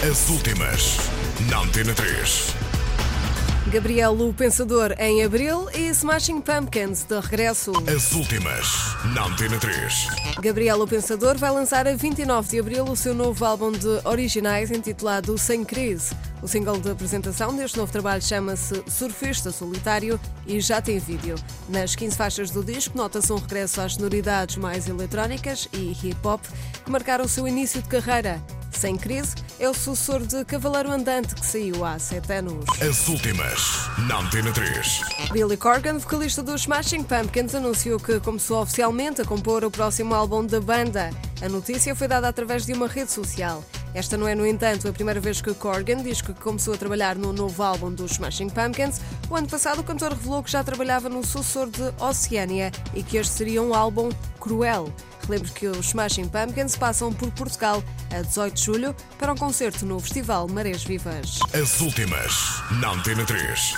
As últimas, na Antena 3. Gabriel o Pensador em abril e Smashing Pumpkins de regresso. As últimas, na Antena 3. Gabriel o Pensador vai lançar a 29 de abril o seu novo álbum de originais intitulado Sem Crise. O single de apresentação deste novo trabalho chama-se Surfista Solitário e já tem vídeo. Nas 15 faixas do disco nota-se um regresso às sonoridades mais eletrónicas e hip-hop que marcaram o seu início de carreira. Sem Crise é o sucessor de Cavaleiro Andante que saiu há sete anos. As últimas, na Antena 3. Billy Corgan, vocalista dos Smashing Pumpkins, anunciou que começou oficialmente a compor o próximo álbum da banda. A notícia foi dada através de uma rede social. Esta não é, no entanto, a primeira vez que Corgan diz que começou a trabalhar no novo álbum dos Smashing Pumpkins. O ano passado, o cantor revelou que já trabalhava no sucessor de Oceania e que este seria um álbum cruel. Relembro que os Smashing Pumpkins passam por Portugal a 18 de julho para um concerto no Festival Marés Vivas. As últimas, na Antena 3.